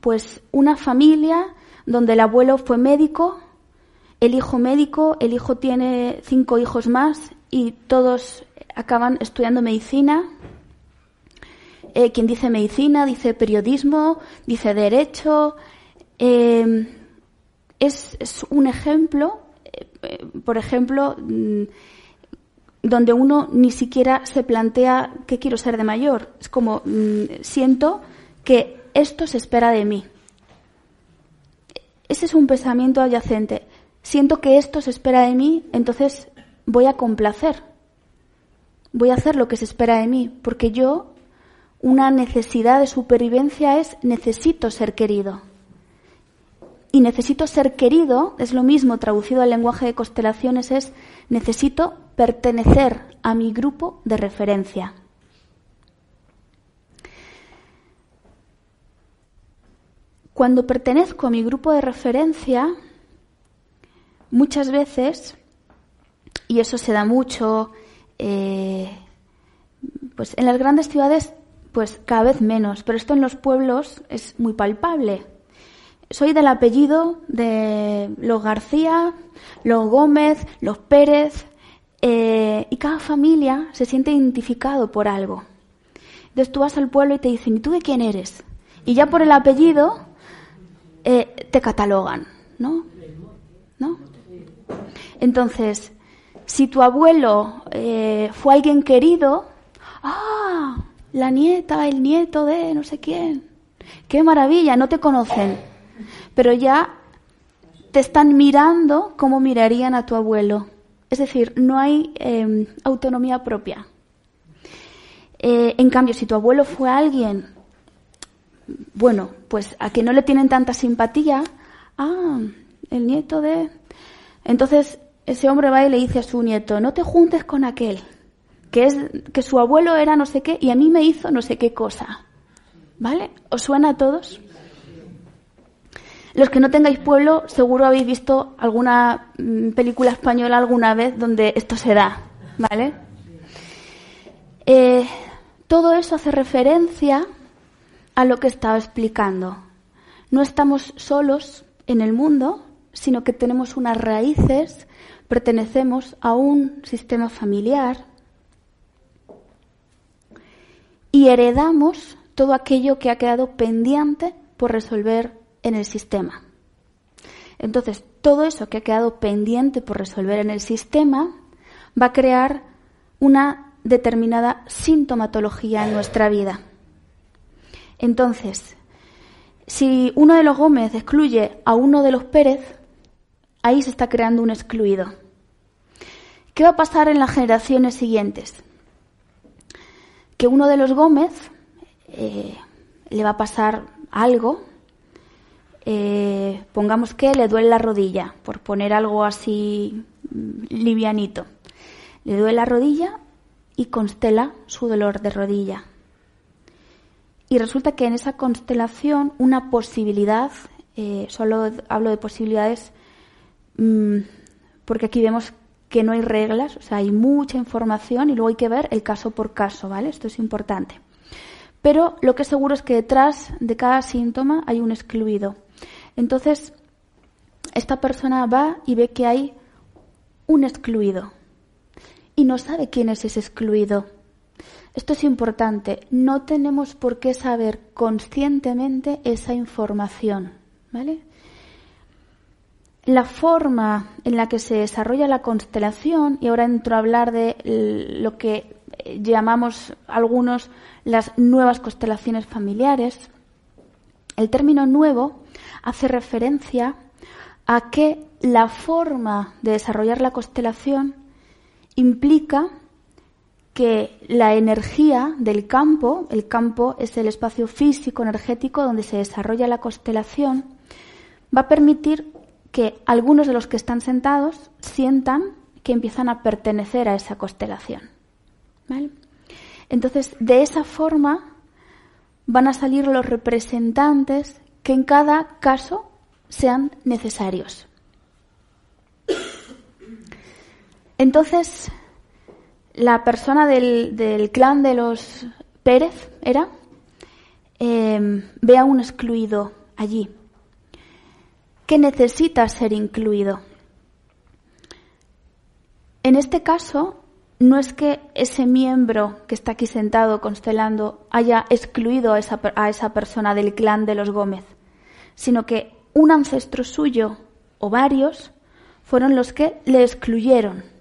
pues una familia donde el abuelo fue médico, el hijo médico, el hijo tiene cinco hijos más y todos acaban estudiando medicina. Eh, quien dice medicina dice periodismo, dice derecho. Eh, es, es un ejemplo, eh, por ejemplo, mm, donde uno ni siquiera se plantea qué quiero ser de mayor. Es como mm, siento que esto se espera de mí. Ese es un pensamiento adyacente. Siento que esto se espera de mí, entonces voy a complacer. Voy a hacer lo que se espera de mí, porque yo, una necesidad de supervivencia es necesito ser querido. Y necesito ser querido es lo mismo, traducido al lenguaje de constelaciones, es necesito pertenecer a mi grupo de referencia. Cuando pertenezco a mi grupo de referencia, muchas veces, y eso se da mucho, eh, pues en las grandes ciudades, pues cada vez menos, pero esto en los pueblos es muy palpable. Soy del apellido de los García, los Gómez, los Pérez, eh, y cada familia se siente identificado por algo. Entonces tú vas al pueblo y te dicen, ¿y tú de quién eres? Y ya por el apellido eh, te catalogan, ¿no? ¿No? Entonces, si tu abuelo eh, fue alguien querido, ah, la nieta, el nieto de no sé quién, qué maravilla, no te conocen, pero ya te están mirando como mirarían a tu abuelo. Es decir, no hay eh, autonomía propia. Eh, en cambio, si tu abuelo fue alguien, bueno, pues a que no le tienen tanta simpatía, ah, el nieto de... Entonces, ese hombre va y le dice a su nieto, no te juntes con aquel, que es que su abuelo era no sé qué y a mí me hizo no sé qué cosa. ¿Vale? ¿Os suena a todos? Los que no tengáis pueblo, seguro habéis visto alguna mm, película española alguna vez donde esto se da, ¿vale? Eh, todo eso hace referencia a lo que estaba explicando. No estamos solos en el mundo, sino que tenemos unas raíces, pertenecemos a un sistema familiar y heredamos todo aquello que ha quedado pendiente por resolver en el sistema. Entonces, todo eso que ha quedado pendiente por resolver en el sistema va a crear una determinada sintomatología en nuestra vida. Entonces, si uno de los Gómez excluye a uno de los Pérez, ahí se está creando un excluido. ¿Qué va a pasar en las generaciones siguientes? Que uno de los Gómez eh, le va a pasar algo, eh, pongamos que le duele la rodilla, por poner algo así mm, livianito. Le duele la rodilla y constela su dolor de rodilla. Y resulta que en esa constelación una posibilidad, eh, solo hablo de posibilidades mmm, porque aquí vemos que no hay reglas, o sea, hay mucha información y luego hay que ver el caso por caso, ¿vale? Esto es importante. Pero lo que es seguro es que detrás de cada síntoma hay un excluido. Entonces, esta persona va y ve que hay un excluido y no sabe quién es ese excluido. Esto es importante. No tenemos por qué saber conscientemente esa información, ¿vale? La forma en la que se desarrolla la constelación, y ahora entro a hablar de lo que llamamos algunos las nuevas constelaciones familiares, el término nuevo hace referencia a que la forma de desarrollar la constelación implica que la energía del campo, el campo es el espacio físico energético donde se desarrolla la constelación, va a permitir que algunos de los que están sentados sientan que empiezan a pertenecer a esa constelación. Entonces, de esa forma van a salir los representantes que en cada caso sean necesarios. Entonces, la persona del, clan de los Pérez era, em, ve a un excluido allí, que necesita ser incluido. En este caso, no es que ese miembro que está aquí sentado constelando haya excluido a esa, a esa persona del clan de los Gómez, sino que un ancestro suyo o varios fueron los que le excluyeron.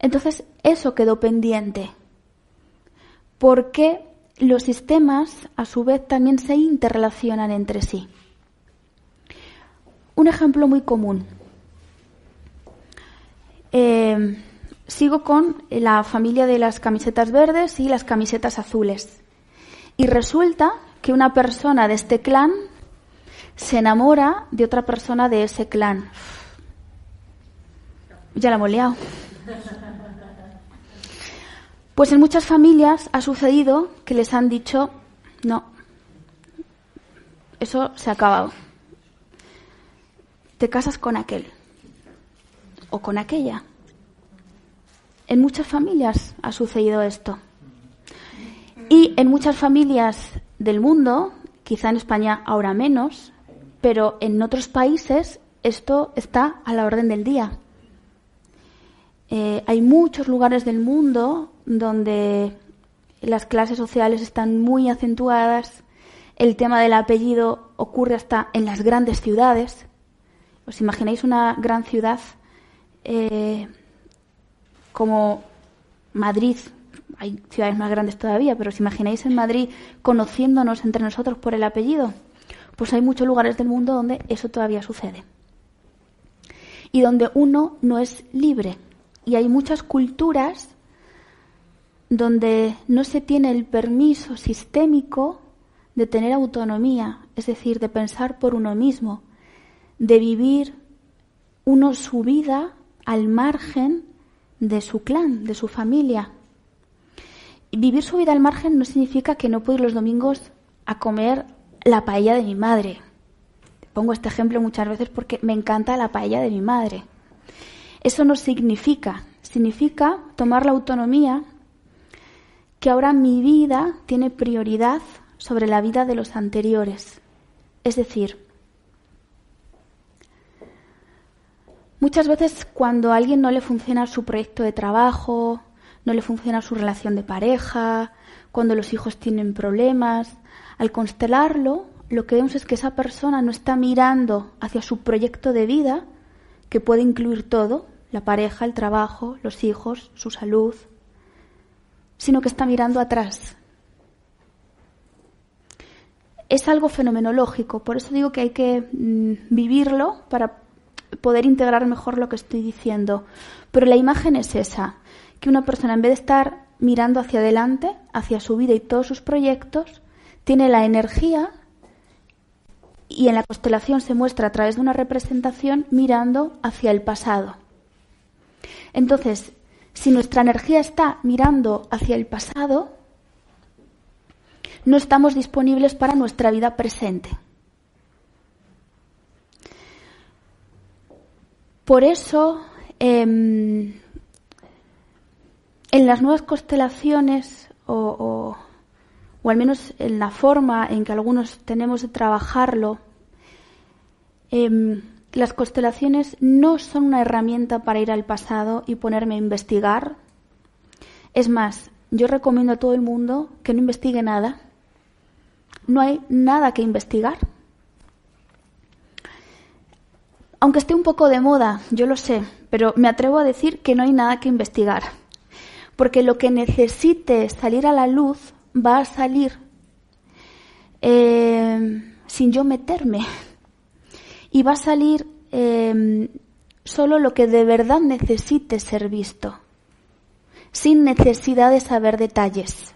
Entonces, eso quedó pendiente, porque los sistemas, a su vez, también se interrelacionan entre sí. Un ejemplo muy común. Eh, sigo con la familia de las camisetas verdes y las camisetas azules. Y resulta que una persona de este clan se enamora de otra persona de ese clan. Ya la hemos liado. Pues en muchas familias ha sucedido que les han dicho, no, eso se ha acabado. Te casas con aquel o con aquella. En muchas familias ha sucedido esto. Y en muchas familias del mundo, quizá en España ahora menos, pero en otros países esto está a la orden del día. Eh, hay muchos lugares del mundo donde las clases sociales están muy acentuadas, el tema del apellido ocurre hasta en las grandes ciudades. ¿Os imagináis una gran ciudad eh, como Madrid? Hay ciudades más grandes todavía, pero ¿os imagináis en Madrid conociéndonos entre nosotros por el apellido? Pues hay muchos lugares del mundo donde eso todavía sucede. Y donde uno no es libre y hay muchas culturas donde no se tiene el permiso sistémico de tener autonomía, es decir, de pensar por uno mismo, de vivir uno su vida al margen de su clan, de su familia. Vivir su vida al margen no significa que no puedo ir los domingos a comer la paella de mi madre. Pongo este ejemplo muchas veces porque me encanta la paella de mi madre. Eso no significa, significa tomar la autonomía que ahora mi vida tiene prioridad sobre la vida de los anteriores. Es decir, muchas veces cuando a alguien no le funciona su proyecto de trabajo, no le funciona su relación de pareja, cuando los hijos tienen problemas, al constelarlo, lo que vemos es que esa persona no está mirando hacia su proyecto de vida, que puede incluir todo, la pareja, el trabajo, los hijos, su salud, sino que está mirando atrás. Es algo fenomenológico, por eso digo que hay que mm, vivirlo para poder integrar mejor lo que estoy diciendo. Pero la imagen es esa, que una persona en vez de estar mirando hacia adelante, hacia su vida y todos sus proyectos, tiene la energía y en la constelación se muestra a través de una representación mirando hacia el pasado. Entonces, si nuestra energía está mirando hacia el pasado, no estamos disponibles para nuestra vida presente. Por eso, em, en las nuevas constelaciones, o, o, al menos en la forma en que algunos tenemos de trabajarlo, em, las constelaciones no son una herramienta para ir al pasado y ponerme a investigar. Es más, yo recomiendo a todo el mundo que no investigue nada. No hay nada que investigar. Aunque esté un poco de moda, yo lo sé, pero me atrevo a decir que no hay nada que investigar. Porque lo que necesite salir a la luz va a salir eh, sin yo meterme y va a salir eh, solo lo que de verdad necesite ser visto. sin necesidad de saber detalles.